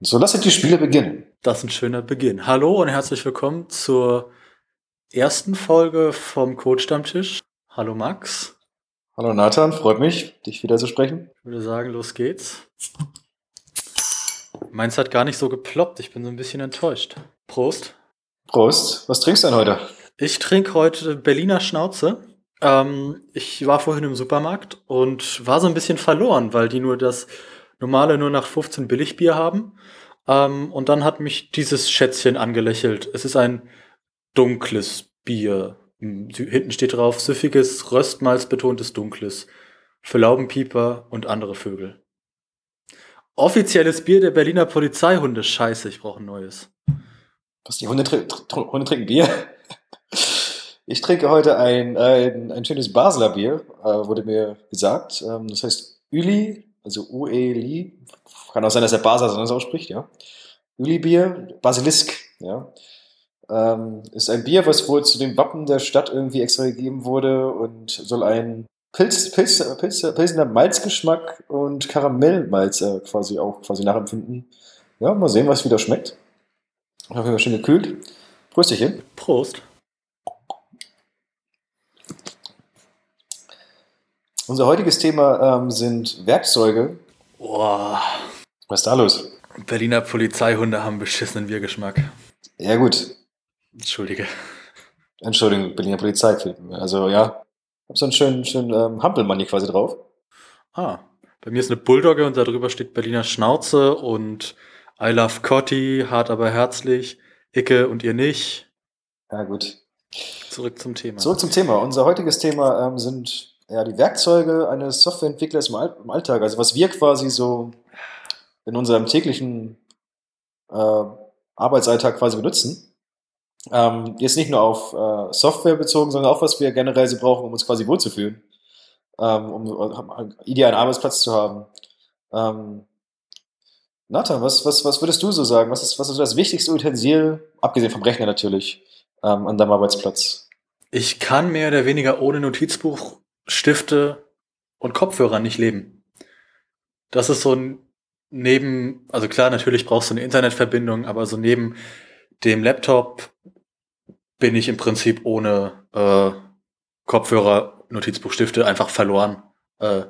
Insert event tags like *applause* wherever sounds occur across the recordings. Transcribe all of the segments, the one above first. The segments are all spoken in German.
So lasst die Spiele beginnen. Das ist ein schöner Beginn. Hallo und herzlich willkommen zur ersten Folge vom Code-Stammtisch. Hallo Max. Hallo Nathan, freut mich, dich wieder zu sprechen. Ich würde sagen, los geht's. Meins hat gar nicht so geploppt, ich bin so ein bisschen enttäuscht. Prost. Prost. Was trinkst du denn heute? Ich trinke heute Berliner Schnauze. Ähm, ich war vorhin im Supermarkt und war so ein bisschen verloren, weil die nur das normale nur nach 15 Billigbier haben. Ähm, und dann hat mich dieses Schätzchen angelächelt. Es ist ein dunkles Bier. Hinten steht drauf, süffiges, röstmalzbetontes Dunkles. Für Laubenpieper und andere Vögel. Offizielles Bier der Berliner Polizeihunde. Scheiße, ich brauche ein neues. Was, die Hunde, tr tr Hunde trinken Bier? Ich trinke heute ein, ein, ein schönes Basler Bier, äh, wurde mir gesagt. Ähm, das heißt Üli, also Ueli. Kann auch sein, dass der Basler so ausspricht, ja. Üli Bier, Basilisk, ja. Ähm, ist ein Bier, was wohl zu dem Wappen der Stadt irgendwie extra gegeben wurde und soll ein Pilz, Pilz, Pilz, Pilsener Malzgeschmack und Karamellmalz quasi auch quasi nachempfinden. Ja, mal sehen, was wieder schmeckt. Auf jeden Fall schön gekühlt. Prösterchen. Prost. Unser heutiges Thema ähm, sind Werkzeuge. Boah. Was ist da los? Berliner Polizeihunde haben beschissenen Biergeschmack. Ja, gut. Entschuldige. Entschuldigung, Berliner Polizeifilm. Also ja, hab so einen schönen, schönen ähm, Hampelmann hier quasi drauf. Ah, bei mir ist eine Bulldogge und darüber steht Berliner Schnauze und I love Cotti, hart aber herzlich, Icke und ihr nicht. Ja, gut. Zurück zum Thema. Zurück zum Thema. Unser heutiges Thema ähm, sind ja, die Werkzeuge eines Softwareentwicklers im, im Alltag. Also was wir quasi so in unserem täglichen äh, Arbeitsalltag quasi benutzen. Ähm, jetzt nicht nur auf äh, Software bezogen, sondern auch, was wir generell so brauchen, um uns quasi wohlzufühlen, ähm, um um idealen Arbeitsplatz zu haben. Ähm, Nathan, was, was, was würdest du so sagen? Was ist, was ist das wichtigste Utensil, abgesehen vom Rechner natürlich, ähm, an deinem Arbeitsplatz? Ich kann mehr oder weniger ohne Notizbuch, Stifte und Kopfhörer nicht leben. Das ist so ein neben, also klar, natürlich brauchst du eine Internetverbindung, aber so neben dem Laptop bin ich im Prinzip ohne äh, Kopfhörer, Notizbuch, Stifte einfach verloren. Äh,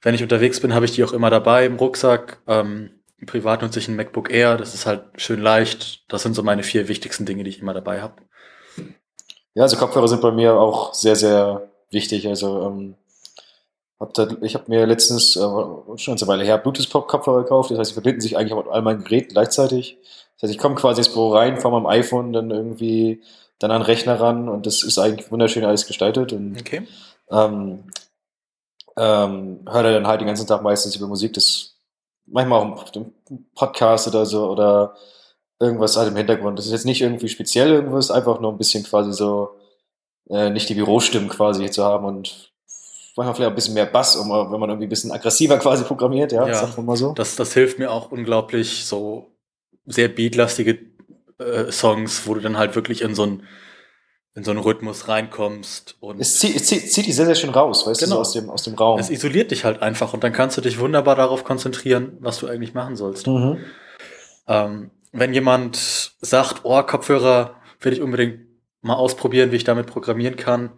wenn ich unterwegs bin, habe ich die auch immer dabei im Rucksack. Ähm, privat nutze ich ein MacBook Air, das ist halt schön leicht. Das sind so meine vier wichtigsten Dinge, die ich immer dabei habe. Ja, also Kopfhörer sind bei mir auch sehr, sehr wichtig. Also ähm, hab da, ich habe mir letztens, äh, schon eine Weile her, Bluetooth-Kopfhörer gekauft. Das heißt, sie verbinden sich eigentlich mit all meinen Geräten gleichzeitig. Das heißt, ich komme quasi ins Büro rein, fahre meinem iPhone dann irgendwie dann an den Rechner ran und das ist eigentlich wunderschön alles gestaltet. Und, Okay. ähm, ähm, höre dann halt den ganzen Tag meistens über Musik, das manchmal auch auf dem Podcast oder so oder irgendwas halt im Hintergrund. Das ist jetzt nicht irgendwie speziell irgendwas, einfach nur ein bisschen quasi so äh, nicht die Bürostimmen quasi zu haben und manchmal vielleicht ein bisschen mehr Bass, um, wenn man irgendwie ein bisschen aggressiver quasi programmiert, ja, Ja. sagt man mal so. Das, das hilft mir auch unglaublich, so sehr beatlastige äh, Songs, wo du dann halt wirklich in so einen in so einen Rhythmus reinkommst und Es zieht, es zieht, zieht die sehr, sehr schön raus, weißt du, Genau. so aus dem, aus dem Raum. es isoliert dich halt einfach und dann kannst du dich wunderbar darauf konzentrieren, was du eigentlich machen sollst. Mhm. Ähm, wenn jemand sagt, oh, Kopfhörer will ich unbedingt mal ausprobieren, wie ich damit programmieren kann,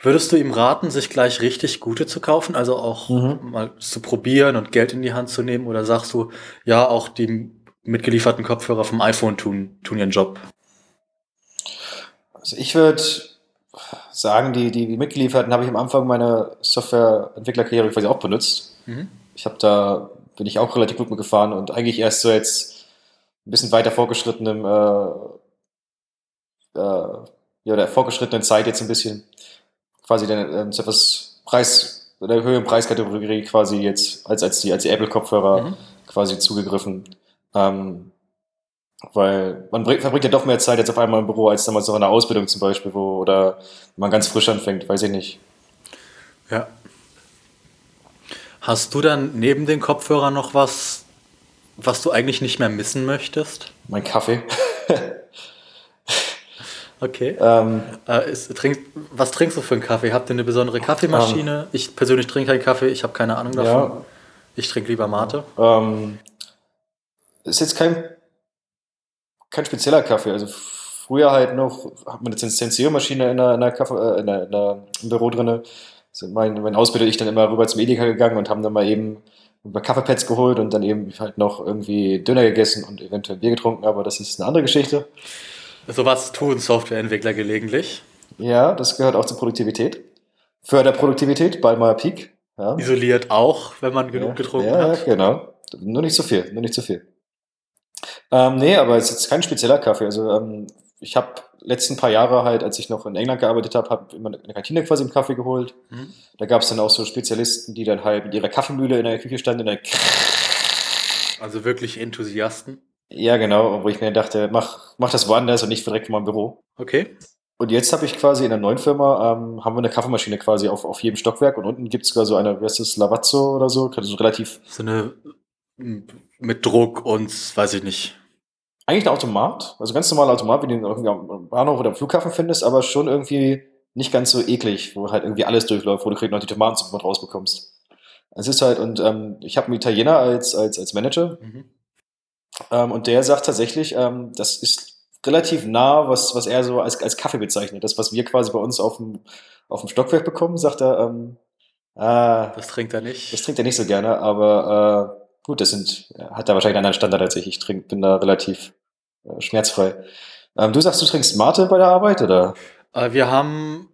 würdest du ihm raten, sich gleich richtig gute zu kaufen, also auch Mhm. mal zu probieren und Geld in die Hand zu nehmen? Oder sagst du, ja, auch die mitgelieferten Kopfhörer vom iPhone tun, tun ihren Job? Also ich würde sagen, die, die, die mitgelieferten habe ich am Anfang meiner Softwareentwicklerkarriere quasi auch benutzt. Mhm. Ich habe da, bin ich auch relativ gut mitgefahren und eigentlich erst so jetzt ein bisschen weiter fortgeschrittenem, äh, äh, ja, der fortgeschrittenen Zeit jetzt ein bisschen quasi den, ähm, etwas Preis, der höheren Preiskategorie quasi jetzt als, als die, als die Apple-Kopfhörer Mhm. quasi zugegriffen. Ähm, weil man bringt, verbringt ja doch mehr Zeit jetzt auf einmal im Büro als damals noch in der Ausbildung zum Beispiel, wo, oder man ganz frisch anfängt, weiß ich nicht. Ja. Hast du dann neben den Kopfhörern noch was, was du eigentlich nicht mehr missen möchtest? Mein Kaffee. *laughs* Okay. ähm, Äh, ist, trink, was trinkst du für einen Kaffee? Habt ihr eine besondere Kaffeemaschine? ich persönlich trinke keinen Kaffee, ich habe keine Ahnung davon. ja, Ich trinke lieber Mate. ähm, ist jetzt kein, kein spezieller Kaffee. Also früher halt noch, hat man eine Zensiermaschine in der, in der Kaffee, äh, in der, in der, im Büro drinne. Sind mein, mein Ausbilder und ich dann immer rüber zum Edeka gegangen und haben dann mal eben ein paar Kaffeepads geholt und dann eben halt noch irgendwie Döner gegessen und eventuell Bier getrunken, aber das ist eine andere Geschichte. So was tun Softwareentwickler gelegentlich. Ja, das gehört auch zur Produktivität. Förderproduktivität bei meiner Peak. Ja. Isoliert auch, wenn man genug ja, getrunken ja, hat. genau. Nur nicht zu viel, nur nicht zu viel. Ähm, nee, aber es ist jetzt kein spezieller Kaffee. Also ähm, ich habe letzten paar Jahre halt, als ich noch in England gearbeitet habe, habe immer eine Kantine quasi im Kaffee geholt. Mhm. Da gab es dann auch so Spezialisten, die dann halt mit ihrer Kaffeemühle in der Küche standen. Und dann Also wirklich Enthusiasten. Ja, genau, wo ich mir dachte, mach, mach das woanders und nicht direkt vor meinem Büro. Okay. Und jetzt habe ich quasi in der neuen Firma, ähm, haben wir eine Kaffeemaschine quasi auf, auf jedem Stockwerk und unten gibt es sogar so eine, wie heißt das, Lavazzo oder so, also so relativ, So eine mit Druck und weiß ich nicht. eigentlich ein Automat, also ganz normaler Automat, wie du ihn irgendwie am Bahnhof oder am Flughafen findest, aber schon irgendwie nicht ganz so eklig, wo halt irgendwie alles durchläuft, wo du kriegst noch die mit rausbekommst. Es ist halt, und ähm, ich habe einen Italiener als, als, als Manager Mhm. Ähm, und der sagt tatsächlich, ähm, das ist relativ nah, was, was er so als, als Kaffee bezeichnet. Das, was wir quasi bei uns auf dem, auf dem Stockwerk bekommen, sagt er, ähm, ah, Das trinkt er nicht. das trinkt er nicht so gerne, aber äh, gut, das sind, er hat da wahrscheinlich einen anderen Standard als ich. Ich trink, bin da relativ äh, schmerzfrei. Ähm, du sagst, du trinkst Mate bei der Arbeit, oder? Äh, Wir haben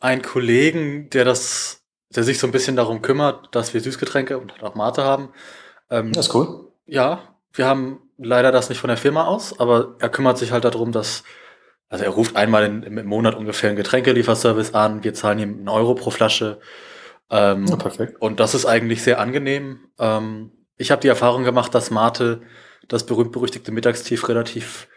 einen Kollegen, der das, der sich so ein bisschen darum kümmert, dass wir Süßgetränke und auch Mate haben. Ähm, Das ist cool. Ja, wir haben leider das nicht von der Firma aus, aber er kümmert sich halt darum, dass, also er ruft einmal in, im Monat ungefähr einen Getränkelieferservice an, wir zahlen ihm einen Euro pro Flasche. Ähm, Ja, perfekt. und das ist eigentlich sehr angenehm. Ähm, ich habe die Erfahrung gemacht, dass Mate das berühmt-berüchtigte Mittagstief relativ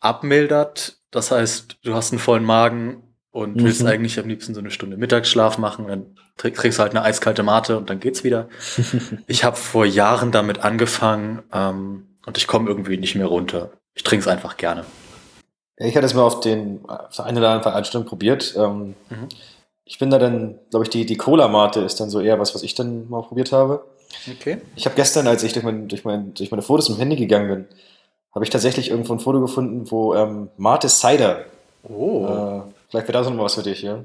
abmildert. Das heißt, du hast einen vollen Magen und Mhm. willst eigentlich am liebsten so eine Stunde Mittagsschlaf machen. Dann trink- trinkst du halt eine eiskalte Mate und dann geht's wieder. *laughs* Ich habe vor Jahren damit angefangen ähm, und ich komme irgendwie nicht mehr runter. Ich trinke es einfach gerne. Ich hatte es mal auf den auf der einen oder anderen Veranstaltung probiert. Ähm, Mhm. Ich bin da dann, glaube ich, die, die Cola-Mate ist dann so eher was, was ich dann mal probiert habe. Okay. Ich habe gestern, als ich durch, mein, durch, mein, durch meine Fotos im Handy gegangen bin, habe ich tatsächlich irgendwo ein Foto gefunden, wo ähm, Mate Cider, Oh. äh, vielleicht wäre das noch mal was für dich, ja?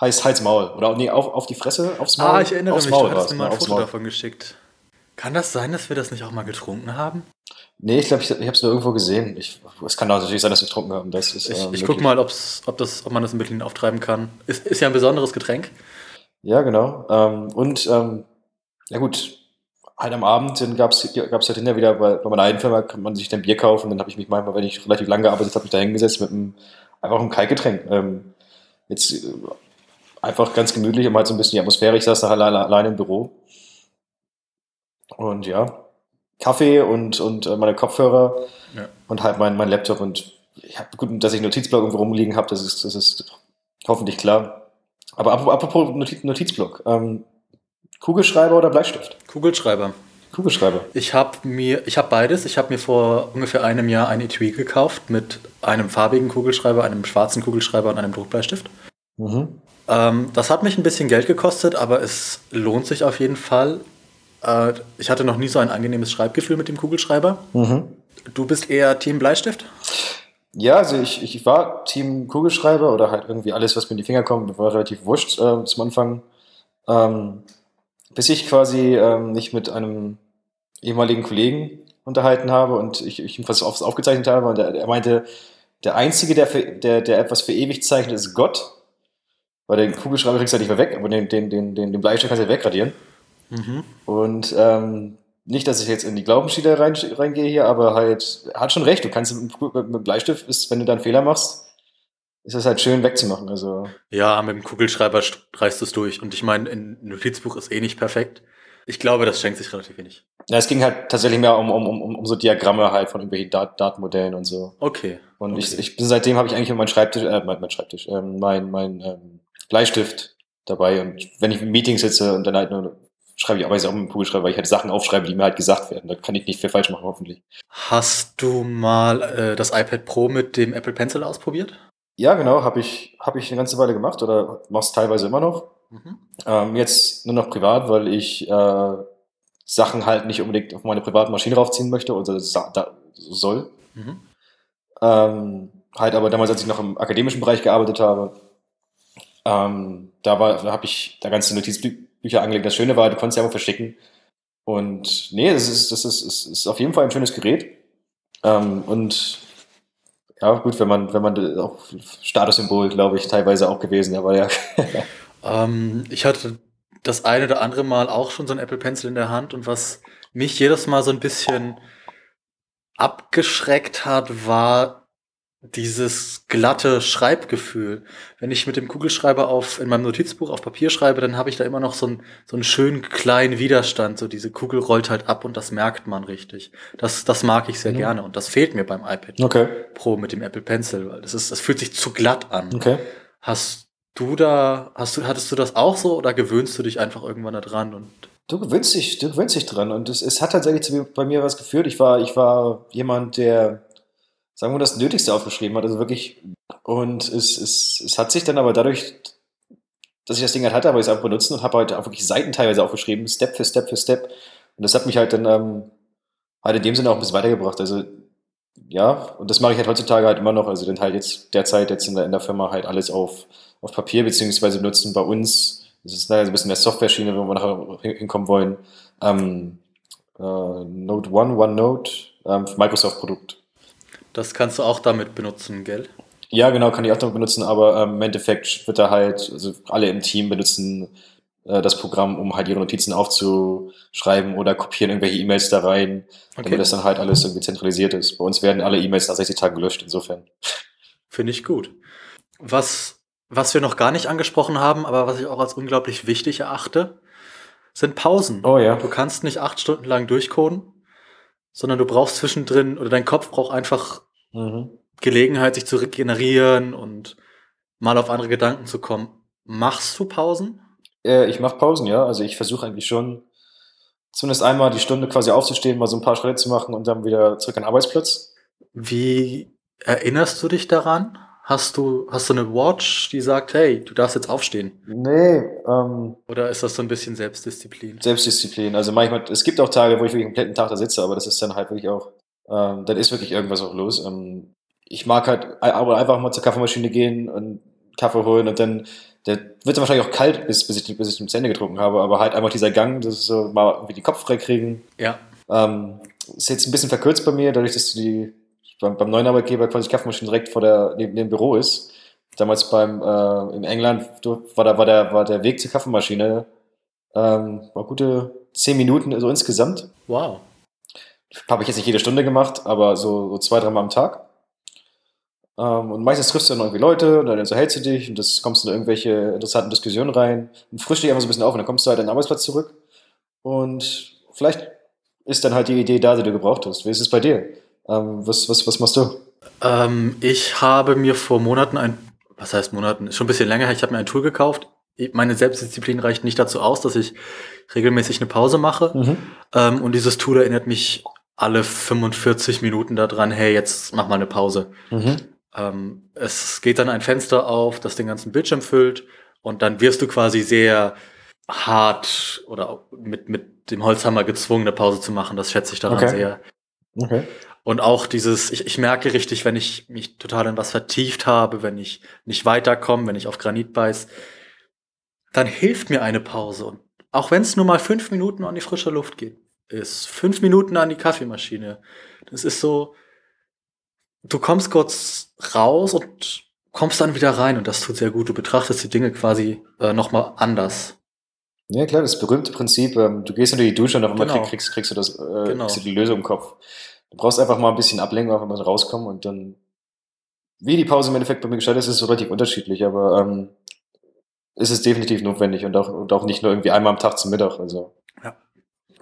Heißt Hals Maul. Oder nee, auf, auf die Fresse, aufs Maul. ah, ich erinnere mich, Maul du hast mir mal ne, ein Foto Maul. davon geschickt. Kann das sein, dass wir das nicht auch mal getrunken haben? Nee, ich glaube, ich, ich habe es nur irgendwo gesehen. Ich, es kann natürlich sein, dass wir getrunken haben. Das ist, Ich, ähm, ich möglich. guck mal, ob's, ob, das, ob man das in Berlin auftreiben kann. Ist, ist ja ein besonderes Getränk. Ja, genau. Ähm, und ähm, ja gut, halt am Abend dann gab's gab's halt hinterher wieder, bei, bei meiner alten Firma kann man sich dann Bier kaufen. Dann habe ich mich manchmal, wenn ich relativ lange gearbeitet habe, mich da hingesetzt mit einem, einfach einem Kaltgetränk. Ähm, jetzt äh, einfach ganz gemütlich, um halt so ein bisschen die Atmosphäre. Ich saß da alleine, alleine im Büro. Und ja, Kaffee und, und äh, meine Kopfhörer Ja. und halt mein, mein Laptop. Und ich habe gut, dass ich einen Notizblock irgendwo rumliegen habe, das ist, das ist hoffentlich klar. Aber apropos, apropos Notiz, Notizblock. Ähm, Kugelschreiber oder Bleistift? Kugelschreiber. Kugelschreiber. Ich habe mir, ich habe beides. Ich habe mir vor ungefähr einem Jahr ein Etui gekauft mit einem farbigen Kugelschreiber, einem schwarzen Kugelschreiber und einem Druckbleistift. Mhm. Ähm, das hat mich ein bisschen Geld gekostet, aber es lohnt sich auf jeden Fall. Äh, ich hatte noch nie so ein angenehmes Schreibgefühl mit dem Kugelschreiber. Mhm. Du bist eher Team Bleistift? Ja, also ich, ich war Team Kugelschreiber oder halt irgendwie alles, was mir in die Finger kommt, war relativ wurscht äh, zum Anfang. Ähm, bis ich quasi ähm, mich mit einem ehemaligen Kollegen unterhalten habe und ich, ich ihm was auf, aufgezeichnet habe und er, er meinte, der Einzige, der, für, der, der etwas für ewig zeichnet, ist Gott. Weil den Kugelschreiber kriegst du ja nicht mehr weg, aber den, den, den, den, den Bleistift kannst du ja wegradieren. Mhm. Und ähm, nicht, dass ich jetzt in die Glaubensschiene rein, reingehe hier, aber halt, er hat schon recht, du kannst mit dem Bleistift, ist, wenn du da einen Fehler machst, ist es halt schön wegzumachen. Also, Ja, mit dem Kugelschreiber reißt es durch. Und ich meine, ein Notizbuch ist eh nicht perfekt. Ich glaube, das schenkt sich relativ wenig. ja, es ging halt tatsächlich mehr um, um, um, um so Diagramme halt von irgendwelchen Dat Datenmodellen und so. Okay. Und okay. ich, ich bin seitdem habe ich eigentlich meinen Schreibtisch, äh, mein, mein Schreibtisch, ähm, mein, mein ähm, Bleistift dabei. Und wenn ich in Meetings sitze und dann halt nur schreibe ich aber auch mit dem Kugelschreiber, weil ich halt Sachen aufschreibe, die mir halt gesagt werden. Da kann ich nicht viel falsch machen, hoffentlich. Hast du mal äh, das iPad Pro mit dem Apple Pencil ausprobiert? Ja, genau, habe ich, hab ich eine ganze Weile gemacht oder mach's teilweise immer noch. Mhm. Ähm, jetzt nur noch privat, weil ich äh, Sachen halt nicht unbedingt auf meine private Maschine raufziehen möchte oder soll. Mhm. Ähm, halt aber damals, als ich noch im akademischen Bereich gearbeitet habe, ähm, da, da habe ich da ganze Notizbücher angelegt. Das Schöne war, du konntest sie einfach verschicken. Und nee, das ist, das ist, ist, ist auf jeden Fall ein schönes Gerät. Ähm, und ja, gut, wenn man, wenn man auch Statussymbol, glaube ich, teilweise auch gewesen, aber ja. *laughs* ähm, ich hatte das eine oder andere Mal auch schon so ein Apple Pencil in der Hand und was mich jedes Mal so ein bisschen abgeschreckt hat, war dieses glatte Schreibgefühl. Wenn ich mit dem Kugelschreiber auf in meinem Notizbuch auf Papier schreibe, dann habe ich da immer noch so einen so einen schönen kleinen Widerstand. So diese Kugel rollt halt ab und das merkt man richtig. Das das mag ich sehr mhm. gerne und das fehlt mir beim iPad okay. Pro mit dem Apple Pencil, weil das ist das fühlt sich zu glatt an. Okay. Hast du da hast du hattest du das auch so oder gewöhnst du dich einfach irgendwann da dran und Du gewöhnst dich, du gewöhnst dich dran und es, es hat tatsächlich bei mir was geführt. Ich war, ich war jemand, der sagen wir, das Nötigste aufgeschrieben hat. Also wirklich, und es, es, es hat sich dann aber dadurch, dass ich das Ding halt hatte, aber ich es einfach benutzen und habe halt auch wirklich Seiten teilweise aufgeschrieben, Step für Step für Step. Und das hat mich halt dann ähm, halt in dem Sinne auch ein bisschen weitergebracht. Also ja, und das mache ich halt heutzutage halt immer noch. Also dann halt jetzt derzeit jetzt in der, in der Firma halt alles auf, auf Papier, beziehungsweise benutzen bei uns, das ist leider ein bisschen der Software-Schiene, wo wir nachher hinkommen wollen, ähm, äh, Note One, OneNote, ähm, Microsoft-Produkt. Das kannst du auch damit benutzen, gell? Ja, genau, kann ich auch damit benutzen, aber ähm, im Endeffekt wird da halt, also alle im Team benutzen äh, das Programm, um halt ihre Notizen aufzuschreiben oder kopieren irgendwelche E-Mails da rein, okay. damit das dann halt alles irgendwie zentralisiert ist. Bei uns werden alle E-Mails nach 60 Tagen gelöscht, insofern. Finde ich gut. Was, was wir noch gar nicht angesprochen haben, aber was ich auch als unglaublich wichtig erachte, sind Pausen. Oh ja. Du kannst nicht acht Stunden lang durchcoden sondern du brauchst zwischendrin oder dein Kopf braucht einfach mhm. Gelegenheit, sich zu regenerieren und mal auf andere Gedanken zu kommen. Machst du Pausen? Äh, ich mache Pausen, ja. Also ich versuche eigentlich schon zumindest einmal die Stunde quasi aufzustehen, mal so ein paar Schritte zu machen und dann wieder zurück an den Arbeitsplatz. Wie erinnerst du dich daran? Hast du, hast du eine Watch, die sagt, hey, du darfst jetzt aufstehen? Nee. Ähm, Oder ist das so ein bisschen Selbstdisziplin? Selbstdisziplin. Also manchmal, es gibt auch Tage, wo ich wirklich den kompletten Tag da sitze, aber das ist dann halt wirklich auch, ähm, dann ist wirklich irgendwas auch los. Ähm, ich mag halt aber einfach mal zur Kaffeemaschine gehen und Kaffee holen und dann, der wird dann wahrscheinlich auch kalt, bis, bis ich, bis ich zum Ende getrunken habe, aber halt einfach dieser Gang, das ist so mal irgendwie den Kopf freikriegen. Ja. Ähm, ist jetzt ein bisschen verkürzt bei mir, dadurch, dass die beim, beim neuen Arbeitgeber quasi die Kaffeemaschine direkt vor der, neben, dem Büro ist. Damals beim, äh, in England war, da, war, der, war der Weg zur Kaffeemaschine ähm, war gute zehn Minuten also insgesamt. Wow. Habe ich jetzt nicht jede Stunde gemacht, aber so, so zwei, dreimal am Tag. Ähm, und meistens triffst du dann irgendwie Leute und dann unterhältst du dich und das kommst du in irgendwelche interessanten Diskussionen rein und frisch dich einfach so ein bisschen auf und dann kommst du halt an den Arbeitsplatz zurück. Und vielleicht ist dann halt die Idee da, die du gebraucht hast. Wie ist es bei dir? Ähm, was, was, was machst du? Ähm, ich habe mir vor Monaten ein, was heißt Monaten, schon ein bisschen länger, ich habe mir ein Tool gekauft. Meine Selbstdisziplin reicht nicht dazu aus, dass ich regelmäßig eine Pause mache. Mhm. Ähm, und dieses Tool erinnert mich alle 45 Minuten daran, hey, jetzt mach mal eine Pause. Mhm. Ähm, es geht dann ein Fenster auf, das den ganzen Bildschirm füllt und dann wirst du quasi sehr hart oder mit, mit dem Holzhammer gezwungen, eine Pause zu machen. Das schätze ich daran okay. sehr. Okay. Und auch dieses, ich, ich merke richtig, wenn ich mich total in was vertieft habe, wenn ich nicht weiterkomme, wenn ich auf Granit beiß, dann hilft mir eine Pause. Und auch wenn es nur mal fünf Minuten an die frische Luft geht, ist fünf Minuten an die Kaffeemaschine. Das ist so, du kommst kurz raus und kommst dann wieder rein und das tut sehr gut. Du betrachtest die Dinge quasi äh, nochmal anders. Ja, klar, das berühmte Prinzip, ähm, du gehst unter die Dusche und auf einmal genau. kriegst, kriegst, du das, äh, genau. kriegst du die Lösung im Kopf. Du brauchst einfach mal ein bisschen Ablenkung, einfach mal rauskommen und dann, wie die Pause im Endeffekt bei mir gestaltet ist, ist relativ unterschiedlich, aber ähm, ist es definitiv notwendig und auch, und auch nicht nur irgendwie einmal am Tag zum Mittag. Also. Ja.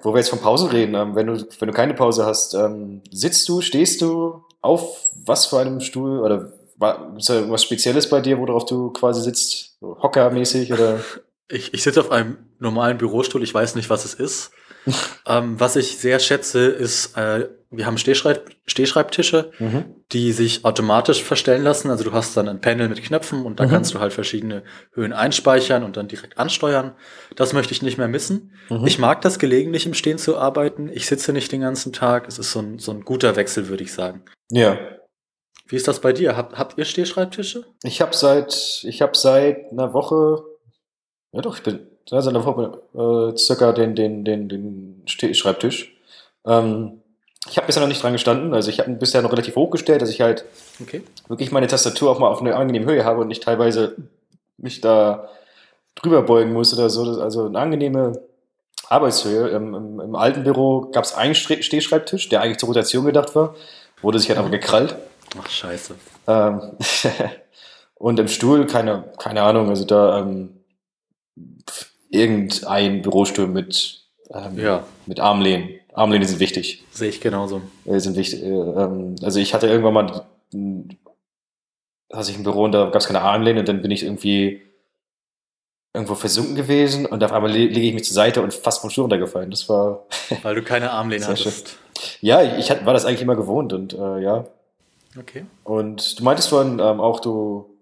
Wo wir jetzt von Pause reden, ähm, wenn, du, wenn du keine Pause hast, ähm, sitzt du, stehst du auf was für einem Stuhl oder ist da irgendwas Spezielles bei dir, worauf du quasi sitzt? Hockermäßig oder? *laughs* Ich, ich sitze auf einem normalen Bürostuhl, ich weiß nicht, was es ist. *laughs* ähm, was ich sehr schätze, ist, äh, wir haben Stehschreib Stehschreibtische, Mhm. die sich automatisch verstellen lassen. Also du hast dann ein Panel mit Knöpfen und da Mhm. kannst du halt verschiedene Höhen einspeichern und dann direkt ansteuern. Das möchte ich nicht mehr missen. Mhm. Ich mag das gelegentlich im Stehen zu arbeiten. Ich sitze nicht den ganzen Tag. Es ist so ein, so ein guter Wechsel, würde ich sagen. Ja. Wie ist das bei dir? Habt, habt ihr Stehschreibtische? Ich habe seit, ich habe seit einer Woche, ja doch, ich bin seit einer Woche äh, circa den, den, den, den Ste- Schreibtisch. Ähm, ich habe bisher noch nicht dran gestanden, also ich habe ihn bisher noch relativ hochgestellt, dass ich halt Okay. wirklich meine Tastatur auch mal auf eine angenehme Höhe habe und nicht teilweise mich da drüber beugen muss oder so. Also eine angenehme Arbeitshöhe. Im, im, im alten Büro gab es einen Stre- Stehschreibtisch, der eigentlich zur Rotation gedacht war, wurde sich halt aber gekrallt. Ach, scheiße. Ähm, *laughs* und im Stuhl, keine, keine Ahnung, also da ähm, irgendein Bürostuhl mit, ähm, Ja. mit Armlehnen. Armlehnen sind wichtig. Sehe ich genauso. Äh, sind wichtig äh, ähm, also ich hatte irgendwann mal, hatte ich ein Büro und da gab es keine Armlehne und dann bin ich irgendwie irgendwo versunken gewesen und auf einmal le- lege ich mich zur Seite und fast vom Stuhl runtergefallen. Das war, *laughs* Weil du keine Armlehne Sehr schön. hattest. ja, ich hat, war das eigentlich immer gewohnt und äh, ja, Okay. Und du meintest vorhin ähm, auch, du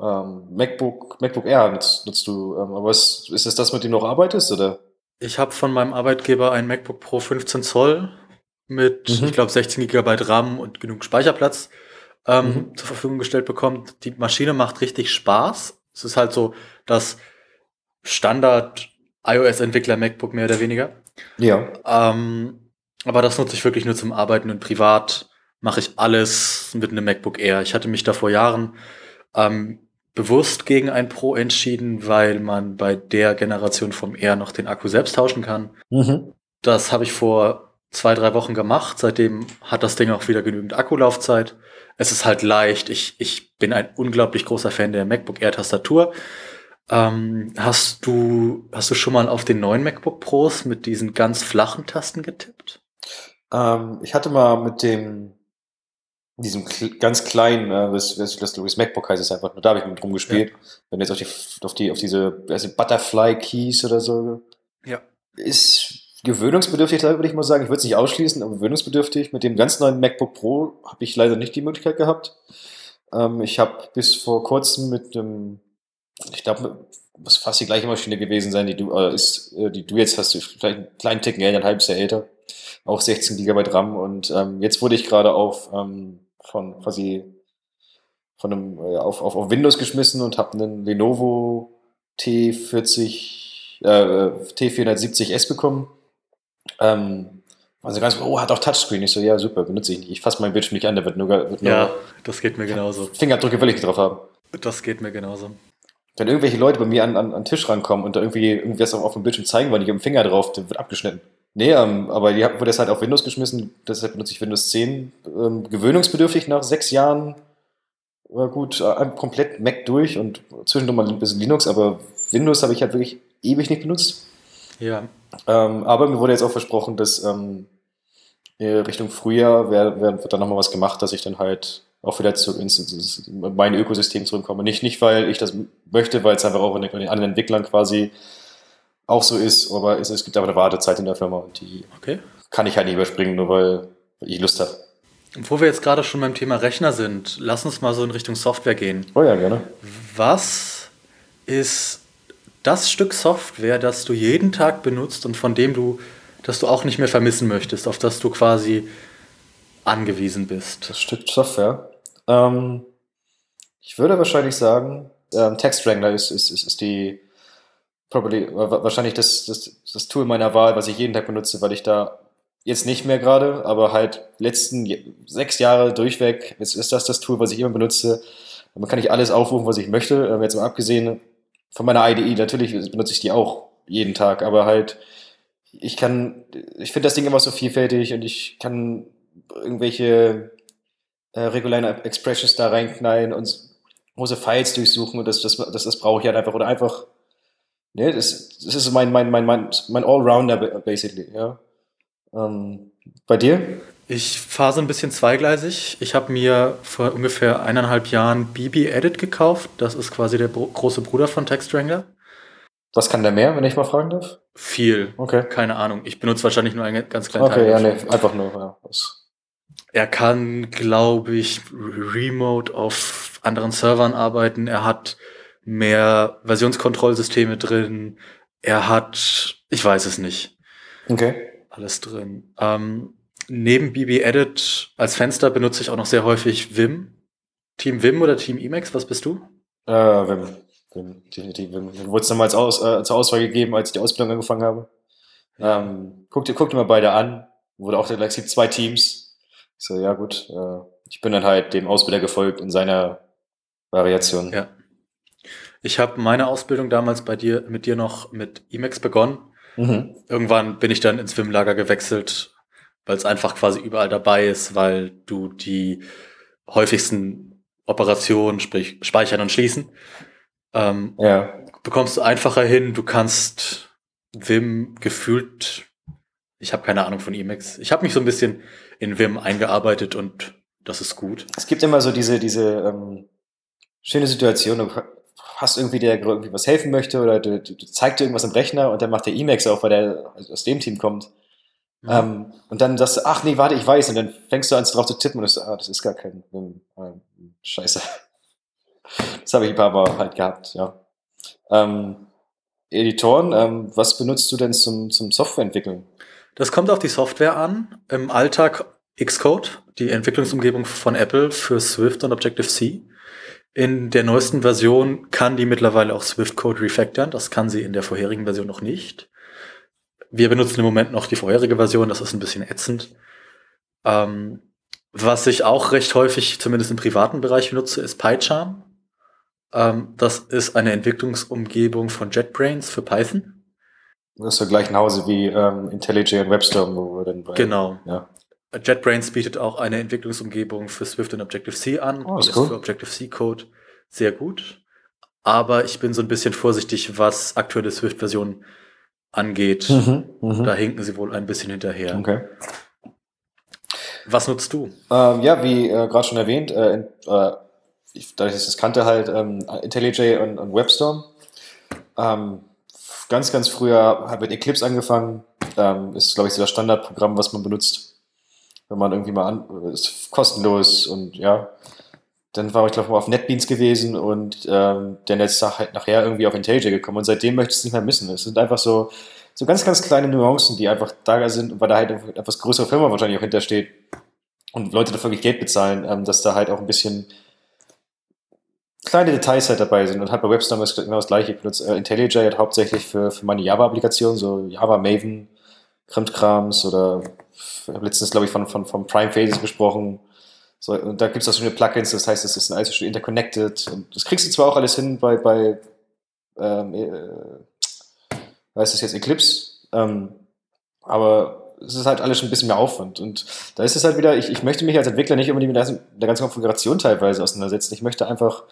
ähm, MacBook, MacBook Air nutzt, nutzt du, ähm, aber ist, ist das das, mit dem du noch arbeitest, oder? Ich habe von meinem Arbeitgeber ein MacBook Pro 15 Zoll mit, Mhm. ich glaube, 16 GB RAM und genug Speicherplatz ähm, Mhm. zur Verfügung gestellt bekommen. Die Maschine macht richtig Spaß. Es ist halt so das Standard iOS-Entwickler MacBook mehr oder weniger. Ja. Ähm, aber das nutze ich wirklich nur zum Arbeiten und privat mache ich alles mit einem MacBook Air. Ich hatte mich da vor Jahren ähm, bewusst gegen ein Pro entschieden, weil man bei der Generation vom Air noch den Akku selbst tauschen kann. Mhm. Das habe ich vor zwei, drei Wochen gemacht. Seitdem hat das Ding auch wieder genügend Akkulaufzeit. Es ist halt leicht. Ich, ich bin ein unglaublich großer Fan der MacBook Air Tastatur. Ähm, hast du, hast du schon mal auf den neuen MacBook Pros mit diesen ganz flachen Tasten getippt? Ähm, ich hatte mal mit dem, diesem kl ganz kleinen, äh, das, das, das, das MacBook heißt es einfach, nur da habe ich mit rumgespielt. Wenn du jetzt auf die, auf die, auf diese, also Butterfly Keys oder so, Ja. ist gewöhnungsbedürftig, würde ich mal sagen. Ich würde es nicht ausschließen, aber gewöhnungsbedürftig. Mit dem ganz neuen MacBook Pro habe ich leider nicht die Möglichkeit gehabt. Ähm, ich habe bis vor kurzem mit einem, ich glaube, muss fast die gleiche Maschine gewesen sein, die du, äh, ist, äh, die du jetzt hast, vielleicht einen kleinen Ticken älter, ein halbes Jahr älter. Auch 16 GB RAM und ähm, jetzt wurde ich gerade auf ähm, von quasi von einem äh, auf, auf, auf Windows geschmissen und habe einen Lenovo T40 äh, T470S bekommen. Ähm, also ganz, oh, hat auch Touchscreen. Ich so, ja, super, benutze ich nicht. Ich fasse meinen Bildschirm nicht an, da wird nur, wird nur Ja, das geht mir genauso. Fingerabdrücke will ich nicht drauf haben. Das geht mir genauso. Wenn irgendwelche Leute bei mir an, an, an den Tisch rankommen und da irgendwie irgendwas auf, dem Bildschirm zeigen wollen, ich habe den Finger drauf, dann wird abgeschnitten. Nee, ähm, aber die wurde das halt auf Windows geschmissen, deshalb benutze ich Windows 10. Ähm, gewöhnungsbedürftig nach sechs Jahren. War gut, äh, komplett Mac durch und zwischendurch mal ein bisschen Linux, aber Windows habe ich halt wirklich ewig nicht benutzt. Ja, Ähm, aber mir wurde jetzt auch versprochen, dass ähm, äh, Richtung Frühjahr wär, wär, wird dann nochmal was gemacht, dass ich dann halt auch wieder zu, mein Ökosystem zurückkomme. Nicht, nicht weil ich das möchte, weil es einfach auch in den anderen Entwicklern quasi auch so ist, aber es, es gibt aber eine Wartezeit in der Firma und die okay. kann ich halt nicht überspringen, nur weil ich Lust habe. Und wo wir jetzt gerade schon beim Thema Rechner sind, lass uns mal so in Richtung Software gehen. Oh ja, gerne. Was ist das Stück Software, das du jeden Tag benutzt und von dem du, das du auch nicht mehr vermissen möchtest, auf das du quasi angewiesen bist? Das Stück Software. Ähm, ich würde wahrscheinlich sagen, ähm, TextWrangler ist, ist, ist, ist die probably, wa- wahrscheinlich das, das, das Tool meiner Wahl, was ich jeden Tag benutze, weil ich da jetzt nicht mehr gerade, aber halt letzten sechs Jahre durchweg ist, ist das das Tool, was ich immer benutze. Damit kann ich alles aufrufen, was ich möchte. Ähm, jetzt mal abgesehen von meiner IDE, natürlich benutze ich die auch jeden Tag, aber halt, ich kann, ich finde das Ding immer so vielfältig und ich kann irgendwelche äh, regulären Expressions da reinknallen und große Files durchsuchen und das, das, das, das brauche ich halt einfach oder einfach, ne, das, das ist mein, mein, mein, mein, mein Allrounder ba- basically, ja. Ähm, bei dir? Ich fahre so ein bisschen zweigleisig. Ich habe mir vor ungefähr eineinhalb Jahren BB Edit gekauft. Das ist quasi der bro große Bruder von TextWrangler. Was kann der mehr, wenn ich mal fragen darf? Viel. Okay. Keine Ahnung. Ich benutze wahrscheinlich nur einen ganz kleinen Okay, ja, davon. nee, einfach nur, ja. Er kann, glaube ich, remote auf anderen Servern arbeiten. Er hat mehr Versionskontrollsysteme drin. Er hat, ich weiß es nicht, Okay. alles drin. Ähm, neben BB Edit als Fenster benutze ich auch noch sehr häufig Vim. Team Vim oder Team Emacs, was bist du? Äh, Wim. Wim, definitiv. Mir wurde es damals aus, äh, zur Auswahl gegeben, als ich die Ausbildung angefangen habe. Ähm, guck, dir, guck dir mal beide an. Wurde auch, es gibt zwei Teams. Ich so, ja gut. Äh, ich bin dann halt dem Ausbilder gefolgt in seiner Variation. Ja. Ich habe meine Ausbildung damals bei dir, mit dir noch mit Emacs begonnen. Mhm. Irgendwann bin ich dann ins Vim-Lager gewechselt, weil es einfach quasi überall dabei ist, weil du die häufigsten Operationen, sprich speichern und schließen, ähm, Ja. bekommst du einfacher hin. Du kannst Vim gefühlt, ich habe keine Ahnung von Emacs. Ich habe mich so ein bisschen in Vim eingearbeitet und das ist gut. Es gibt immer so diese, diese ähm, schöne Situation, du hast irgendwie, der irgendwie was helfen möchte oder du, du, du zeigt dir irgendwas im Rechner und dann macht der Emacs auf, weil der aus dem Team kommt. Ähm, und dann sagst du, ach nee, warte, ich weiß. Und dann fängst du an, drauf zu tippen und sagst, ah, das ist gar kein ähm, ähm, Scheiße. *laughs* Das habe ich ein paar Mal halt gehabt, ja. Ähm, Editoren, ähm, was benutzt du denn zum, zum Softwareentwickeln? Das kommt auf die Software an. Im Alltag Xcode, die Entwicklungsumgebung von Apple für Swift und Objective-C. In der neuesten Version kann die mittlerweile auch Swift Code refactoren. Das kann sie in der vorherigen Version noch nicht. Wir benutzen im Moment noch die vorherige Version. Das ist ein bisschen ätzend. Ähm, was ich auch recht häufig, zumindest im privaten Bereich benutze, ist PyCharm. Ähm, das ist eine Entwicklungsumgebung von JetBrains für Python. Das ist so gleich nach Hause wie ähm, IntelliJ und WebStorm, wo wir dann bei, Genau. Ja. JetBrains bietet auch eine Entwicklungsumgebung für Swift und Objective-C an. Oh, ist cool. für Objective-C-Code sehr gut. Aber ich bin so ein bisschen vorsichtig, was aktuelle Swift-Versionen angeht. Mhm, mhm. Da hinken sie wohl ein bisschen hinterher. Okay. Was nutzt du? Ähm, ja, wie äh, gerade schon erwähnt, äh, in, äh, ich, dadurch, dass ich das kannte, halt ähm, IntelliJ und, und WebStorm. Ähm, ganz, ganz früher habe mit Eclipse angefangen. Ähm, ist, glaube ich, so das Standardprogramm, was man benutzt. Wenn man irgendwie mal an, ist kostenlos und ja. Dann war ich, glaube ich, mal auf NetBeans gewesen und ähm, der Netz halt nachher irgendwie auf IntelliJ gekommen und seitdem möchte ich es nicht mehr missen. Es sind einfach so, so ganz, ganz kleine Nuancen, die einfach da sind, weil da halt eine etwas größere Firma wahrscheinlich auch hintersteht und Leute dafür wirklich Geld bezahlen, ähm, dass da halt auch ein bisschen kleine Details halt dabei sind. Und halt bei WebStorm ist genau das gleiche. Ich benutze äh, IntelliJ halt hauptsächlich für, für meine Java-Applikationen, so Java Maven, Krimtkrams oder ich habe letztens, glaube ich, von, von, von Prime Phases gesprochen. So, und da gibt es auch schöne Plugins, das heißt, es ist alles schön interconnected. Und das kriegst du zwar auch alles hin bei, bei ähm, äh, heißt das jetzt Eclipse, ähm, aber es ist halt alles schon ein bisschen mehr Aufwand. Und da ist es halt wieder, ich, ich möchte mich als Entwickler nicht unbedingt mit der, der ganzen Konfiguration teilweise auseinandersetzen. Ich möchte einfach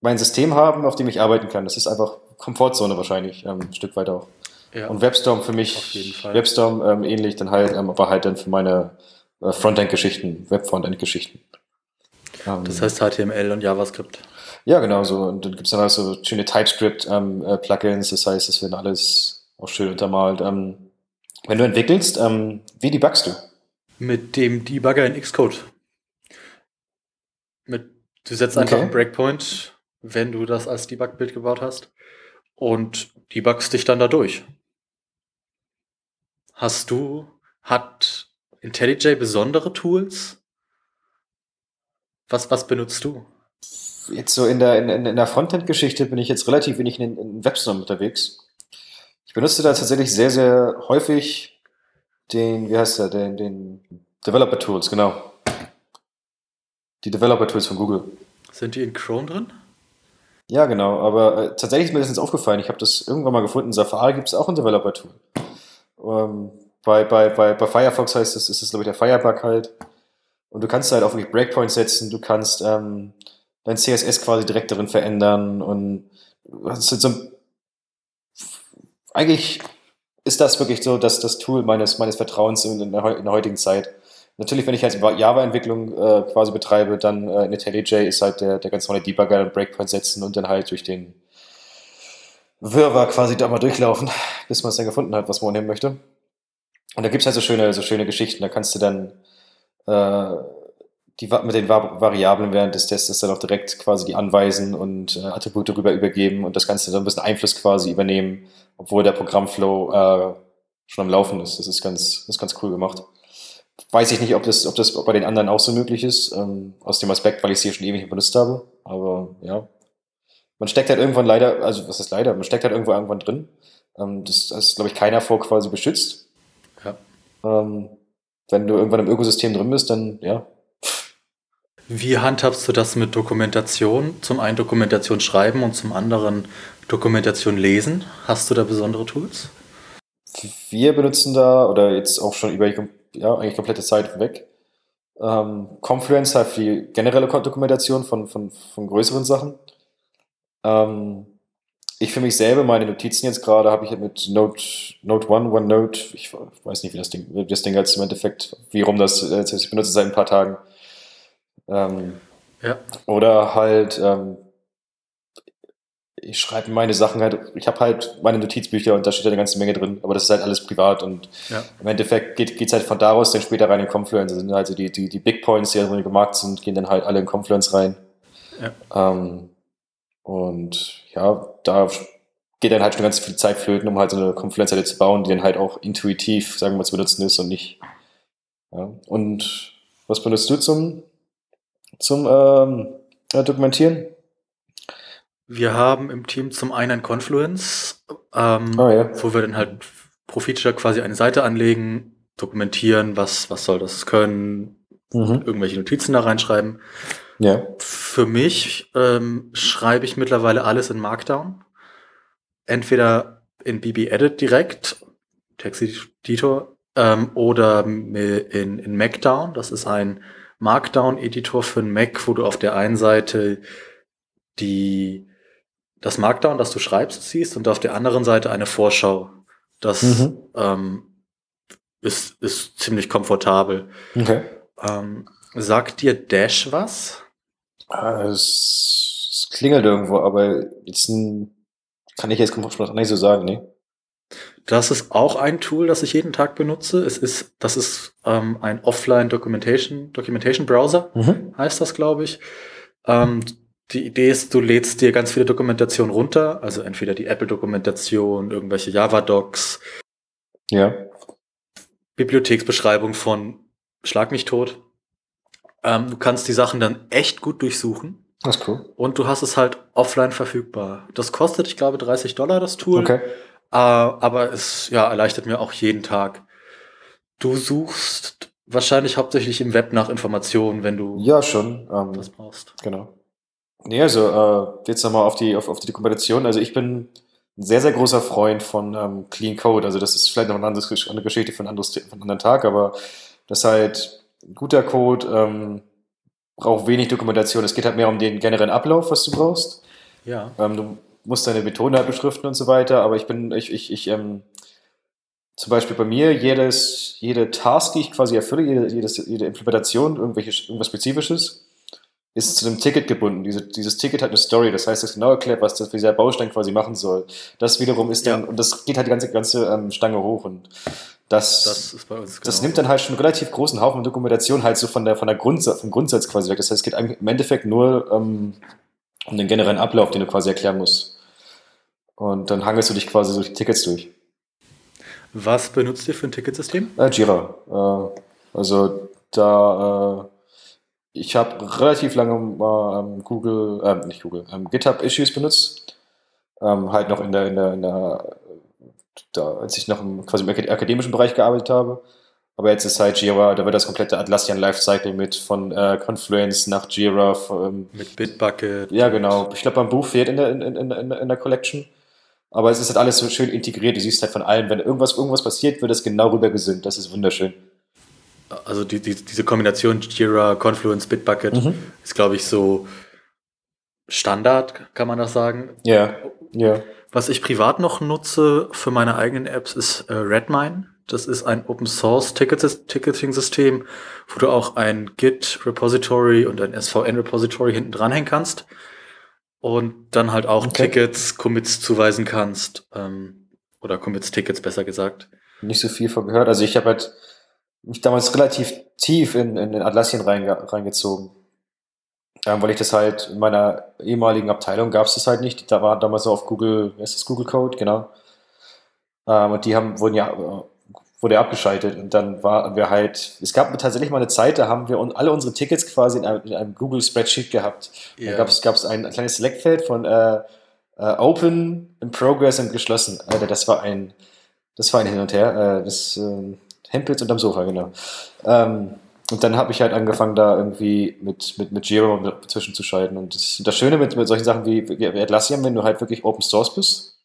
mein System haben, auf dem ich arbeiten kann. Das ist einfach Komfortzone wahrscheinlich, ähm, ein Stück weit auch. Ja. Und WebStorm für mich. WebStorm ähm, ähnlich, dann halt, ähm, aber halt dann für meine äh, Frontend-Geschichten, Web-Frontend-Geschichten. Ähm, Das heißt HTML und JavaScript. ja, genau so. Und dann gibt's dann auch so schöne TypeScript-Plugins, das heißt, es wird alles auch schön untermalt. Ähm, wenn du entwickelst, ähm, wie debuggst du? Mit dem Debugger in Xcode. Mit, du setzt einfach Okay. einen Breakpoint, wenn du das als Debug-Bild gebaut hast und debuggst dich dann da durch. Hast du, hat IntelliJ besondere Tools? Was, was benutzt du? Jetzt so in der, in, in der Frontend-Geschichte bin ich jetzt relativ wenig in, in WebStorm unterwegs. Ich benutze da tatsächlich sehr, sehr häufig den, wie heißt der, den, den Developer Tools, genau. Die Developer Tools von Google. Sind die in Chrome drin? Ja, genau, aber äh, tatsächlich ist mir das jetzt aufgefallen. Ich habe das irgendwann mal gefunden. Safari gibt es auch ein Developer-Tool. Ähm, bei, bei, bei, bei Firefox heißt es, ist es, glaube ich, der Firebug halt. Und du kannst halt auch wirklich Breakpoints setzen, du kannst ähm, dein CSS quasi direkt darin verändern und das ist halt so ein, eigentlich ist das wirklich so, dass das Tool meines, meines Vertrauens in der, heu- in der heutigen Zeit. Natürlich, wenn ich halt Java-Entwicklung äh, quasi betreibe, dann äh, in IntelliJ ist halt der, der ganz normale Debugger Breakpoint setzen und dann halt durch den Wirrwarr quasi da mal durchlaufen, bis man es dann gefunden hat, was man nehmen möchte. Und da gibt es halt so schöne, so schöne Geschichten. Da kannst du dann äh, die, mit den Variablen während des Tests dann auch direkt quasi die anweisen und äh, Attribute darüber übergeben und das Ganze dann ein bisschen Einfluss quasi übernehmen, obwohl der Programmflow äh, schon am Laufen ist. Das ist ganz, das ist ganz cool gemacht. Weiß ich nicht, ob das, ob das bei den anderen auch so möglich ist, ähm, aus dem Aspekt, weil ich sie schon ewig benutzt habe. Aber ja, man steckt halt irgendwann leider, also was ist leider, man steckt halt irgendwo irgendwann drin. Ähm, das, das ist, glaube ich, keiner vor quasi beschützt. Ja. Ähm, wenn du irgendwann im Ökosystem drin bist, dann ja, wie handhabst du das mit Dokumentation? Zum einen Dokumentation schreiben und zum anderen Dokumentation lesen. Hast du da besondere Tools? Wir benutzen da, oder jetzt auch schon über die ja, eigentlich komplette Zeit weg, ähm, Confluence halt für die generelle Dokumentation von, von, von größeren Sachen. Ähm, ich für mich selber, meine Notizen jetzt gerade, habe ich mit Note, Note One, OneNote, ich weiß nicht, wie das Ding, wie das Ding als im Endeffekt, wie rum das, äh, ich benutze seit ein paar Tagen ähm, ja. Oder halt, ähm, ich schreibe meine Sachen halt, ich habe halt meine Notizbücher und da steht halt eine ganze Menge drin, aber das ist halt alles privat und ja. im Endeffekt geht es halt von daraus dann später rein in Confluence. Das sind halt so die, die, die Big Points, die drin gemarkt sind, gehen dann halt alle in Confluence rein. Ja. Ähm, und ja, da geht dann halt schon ganz viel Zeit flöten, um halt so eine Confluence-Seite zu bauen, die dann halt auch intuitiv, sagen wir mal, zu benutzen ist und nicht. Ja. Und was benutzt du zum zum ähm, äh, Dokumentieren? Wir haben im Team zum einen Confluence, ähm, oh, ja. wo wir dann halt pro Feature quasi eine Seite anlegen, dokumentieren, was, was soll das können, mhm. irgendwelche Notizen da reinschreiben. Ja. Für mich ähm, schreibe ich mittlerweile alles in Markdown. Entweder in BB Edit direkt, Texteditor, ähm, oder in, in Macdown. Das ist ein Markdown-Editor für einen Mac, wo du auf der einen Seite die, das Markdown, das du schreibst, siehst und auf der anderen Seite eine Vorschau. Das mhm. ähm, ist, ist ziemlich komfortabel. Okay. Ähm, sagt dir Dash was? Ah, es, es klingelt irgendwo, aber jetzt ein, kann ich jetzt spontan nicht so sagen, ne? Das ist auch ein Tool, das ich jeden Tag benutze. Es ist, das ist ähm, ein Offline Documentation, Documentation Browser, mhm. heißt das, glaube ich. Ähm, die Idee ist, du lädst dir ganz viele Dokumentationen runter, also entweder die Apple-Dokumentation, irgendwelche Java-Docs. Ja. Bibliotheksbeschreibung von Schlag mich tot. Ähm, du kannst die Sachen dann echt gut durchsuchen. Das ist cool. Und du hast es halt offline verfügbar. Das kostet, ich glaube, 30 Dollar, das Tool. Okay. Äh, aber es ja, erleichtert mir auch jeden Tag. Du suchst wahrscheinlich hauptsächlich im Web nach Informationen, wenn du ja schon ähm, das brauchst. Genau. Nee, also äh, jetzt nochmal auf die auf, auf die Dokumentation. Also ich bin ein sehr sehr großer Freund von ähm, Clean Code. Also das ist vielleicht noch eine andere, Geschichte für, ein anderes, für einen anderen Tag, aber das ist halt guter Code ähm, braucht wenig Dokumentation. Es geht halt mehr um den generellen Ablauf, was du brauchst. Ja. Ähm, du muss deine Methode halt beschriften und so weiter, aber ich bin, ich, ich, ich, ähm, zum Beispiel bei mir, jedes, jede Task, die ich quasi erfülle, jede, jedes, jede Implementation, irgendwelche, irgendwas Spezifisches, ist zu einem Ticket gebunden. Diese, dieses Ticket hat eine Story, das heißt, das genau erklärt, was das, dieser Baustein quasi machen soll. Das wiederum ist dann, ja. und das geht halt die ganze, ganze ähm, Stange hoch und das, das, ist bei uns das nimmt dann halt schon einen relativ großen Haufen Dokumentation halt so von der, von der Grundsatz, vom Grundsatz quasi weg. Das heißt, es geht im Endeffekt nur ähm, um den generellen Ablauf, den du quasi erklären musst. Und dann hangelst du dich quasi durch die Tickets durch. Was benutzt ihr für ein Ticketsystem? Äh, Jira. Äh, also da, äh, ich habe relativ lange ähm, Google, äh, nicht Google, ähm, GitHub Issues benutzt. Ähm, halt noch in der, in der, in der da, als ich noch im, quasi im akademischen Bereich gearbeitet habe. Aber jetzt ist halt Jira, da wird das komplette Atlassian Lifecycle mit von äh, Confluence nach Jira. Ähm, mit Bitbucket. Ja, genau. Ich glaube, mein Buch fehlt in der, in, in, in, in der Collection. Aber es ist halt alles so schön integriert. Du siehst halt von allem, wenn irgendwas, irgendwas passiert, wird es genau rüber gesynkt. Das ist wunderschön. Also die, die, diese Kombination Jira, Confluence, Bitbucket mhm. ist, glaube ich, so Standard, kann man das sagen. Ja, ja. Was ich privat noch nutze für meine eigenen Apps ist äh, Redmine. Das ist ein Open Source Ticketing System, wo du auch ein Git Repository und ein SVN Repository hinten dranhängen kannst. und dann halt auch Okay. Tickets, Commits zuweisen kannst. Ähm, oder Commits, Tickets besser gesagt. Nicht so viel von gehört. Also ich habe halt mich damals relativ tief in, in den Atlassian reinge reingezogen. Ähm, weil ich das halt in meiner ehemaligen Abteilung gab es das halt nicht. Da war damals noch auf Google, heißt das, Google Code, genau. Ähm, und die haben, wurden ja, äh, wurde ja abgeschaltet. Und dann waren wir halt, es gab tatsächlich mal eine Zeit, da haben wir alle unsere Tickets quasi in einem, in einem Google Spreadsheet gehabt. Da gab es ein, ein kleines Select-Feld von äh, äh, Open, in Progress und geschlossen. Alter, das war ein, das war ein Hin und Her. Äh, das äh, Hempels unterm Sofa, genau. Ähm, und dann habe ich halt angefangen, da irgendwie mit, mit, mit Jira zwischenzuschalten. Und das, das Schöne mit, mit solchen Sachen wie, wie Atlassian, wenn du halt wirklich Open Source bist,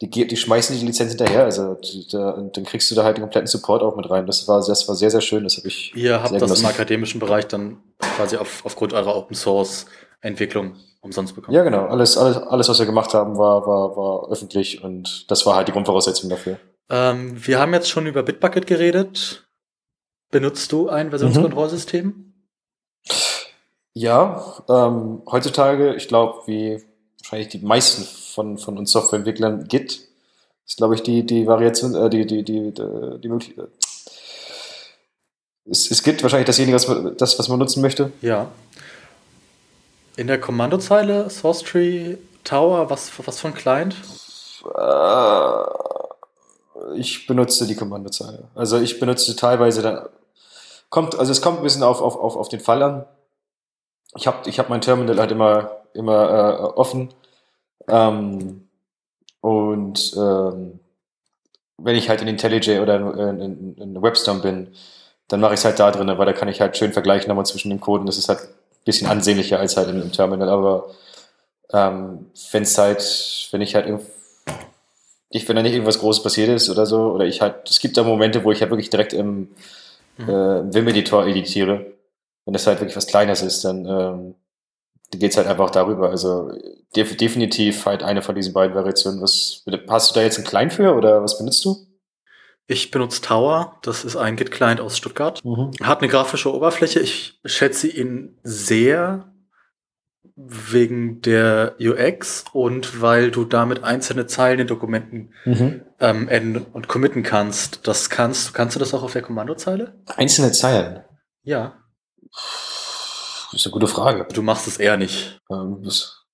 die, die schmeißen die Lizenz hinterher. Also die, da, und dann kriegst du da halt den kompletten Support auch mit rein. Das war, das war sehr, sehr schön. Das habe ich Ihr habt das im akademischen Bereich dann quasi auf, aufgrund eurer Open Source Entwicklung umsonst bekommen. Ja, genau. Alles, alles, alles, was wir gemacht haben, war, war, war öffentlich und das war halt die Grundvoraussetzung dafür. Ähm, wir haben jetzt schon über Bitbucket geredet. Benutzt du ein Versionskontrollsystem? Ja, ähm, heutzutage, ich glaube, wie wahrscheinlich die meisten von, von uns Softwareentwicklern, Git ist, glaube ich, die, die Variation, äh, die, die, die, die, die Möglichkeit. Es, es gibt wahrscheinlich dasjenige, was man, das, was man nutzen möchte. Ja. In der Kommandozeile Source Tree Tower, was, was für ein Client? Äh, ich benutze die Kommandozeile. Also ich benutze teilweise dann, kommt, also es kommt ein bisschen auf, auf, auf, auf den Fall an. Ich habe ich hab mein Terminal halt immer, immer äh, offen. Ähm, und ähm, wenn ich halt in IntelliJ oder in, in, in WebStorm bin, dann mache ich es halt da drin, weil da kann ich halt schön vergleichen nochmal zwischen den Coden. Das ist halt ein bisschen ansehnlicher als halt im, im Terminal. Aber ähm, wenn es halt, wenn ich halt irgend- ich, wenn da nicht irgendwas Großes passiert ist oder so, oder ich halt, es gibt da Momente, wo ich halt wirklich direkt im Mhm. äh, im Vim-Editor editiere. Wenn das halt wirklich was Kleines ist, dann ähm, geht's halt einfach darüber. Also def definitiv halt eine von diesen beiden Variationen. Was hast du da jetzt einen Client für oder was benutzt du? Ich benutze Tower. Das ist ein Git-Client aus Stuttgart. Hat eine grafische Oberfläche. Ich schätze ihn sehr wegen der UX und weil du damit einzelne Zeilen in Dokumenten Mhm. ähm, enden und committen kannst. Das kannst, kannst du das auch auf der Kommandozeile? Einzelne Zeilen. Ja. Das ist eine gute Frage. Du machst es eher nicht. Ähm, das,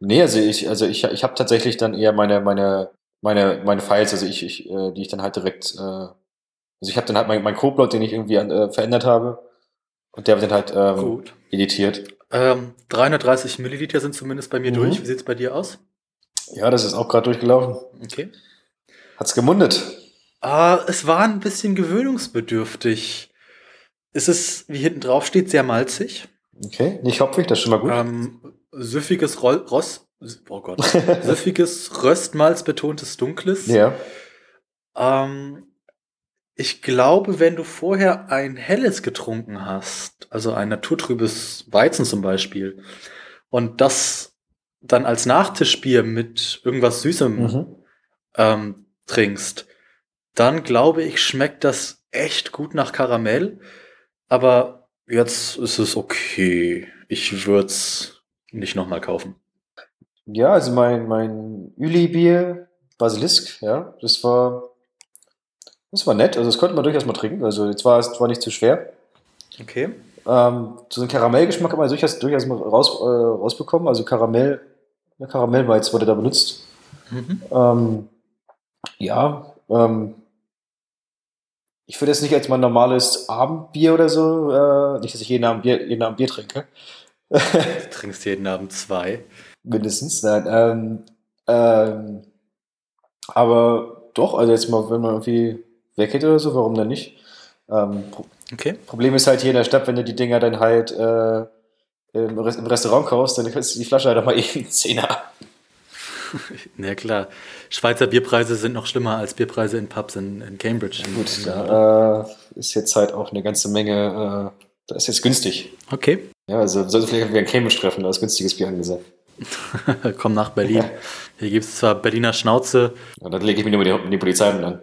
nee, also ich, also ich, ich habe tatsächlich dann eher meine, meine, meine, meine Files, also ich, ich, äh, die ich dann halt direkt, äh, also ich habe dann halt meinen mein Codeblock, den ich irgendwie an, äh, verändert habe, und der wird dann halt ähm, editiert. Ähm, 330 Milliliter sind zumindest bei mir Mhm. durch. Wie sieht's bei dir aus? Ja, das ist auch gerade durchgelaufen. Okay. Hat's gemundet. Ah, es war ein bisschen gewöhnungsbedürftig. Es ist, wie hinten drauf steht, sehr malzig. Okay, nicht hopfig, das ist schon mal gut. Ähm, süffiges Roll Ross, oh Gott, *laughs* süffiges Röstmalz betontes Dunkles. ja. Ähm, ich glaube, wenn du vorher ein helles getrunken hast, also ein naturtrübes Weizen zum Beispiel, und das dann als Nachtischbier mit irgendwas Süßem Mhm. ähm, trinkst, dann glaube ich, schmeckt das echt gut nach Karamell. Aber jetzt ist es okay. Ich würde es nicht nochmal kaufen. Ja, also mein, mein Üli-Bier, Basilisk, ja, das war, das war nett. Also das konnte man durchaus mal trinken. Also jetzt war es war nicht zu schwer. Okay. Ähm, so einen Karamellgeschmack kann man durchaus, durchaus mal raus, äh, rausbekommen. Also Karamell, ja, Karamellweiz wurde da benutzt. Mhm. Ähm, ja, ähm, ich würde es nicht als mein normales Abendbier oder so, äh, nicht, dass ich jeden Abend Bier, jeden Abend Bier trinke. Du trinkst jeden Abend zwei. Mindestens, nein. Ähm, ähm, aber doch, also jetzt mal, wenn man irgendwie weggeht oder so, warum dann nicht? Ähm, Okay. Problem ist halt hier in der Stadt, wenn du die Dinger dann halt äh, im, Rest im Restaurant kaufst, dann kriegst du die Flasche halt auch mal *laughs* eben einen Zehner. *laughs* Na klar. Schweizer Bierpreise sind noch schlimmer als Bierpreise in Pubs in, in Cambridge. Gut, da äh, ist jetzt halt auch eine ganze Menge, äh, da ist jetzt günstig. Okay. Ja, also sollte vielleicht wieder ein Cambridge treffen, da ist günstiges Bier angesagt. *laughs* Komm nach Berlin. Hier gibt es zwar Berliner Schnauze. Ja, dann lege ich mich nur mit die, mit die Polizei an.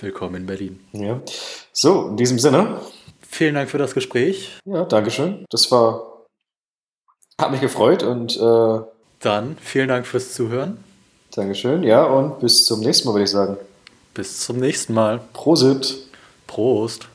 Willkommen in Berlin. Ja. So, in diesem Sinne, Vielen Dank für das Gespräch. ja, Dankeschön. Das war, hat mich gefreut und äh, Dann vielen Dank fürs Zuhören. Dankeschön, ja, und bis zum nächsten Mal, würde ich sagen. Bis zum nächsten Mal. Prosit. Prost.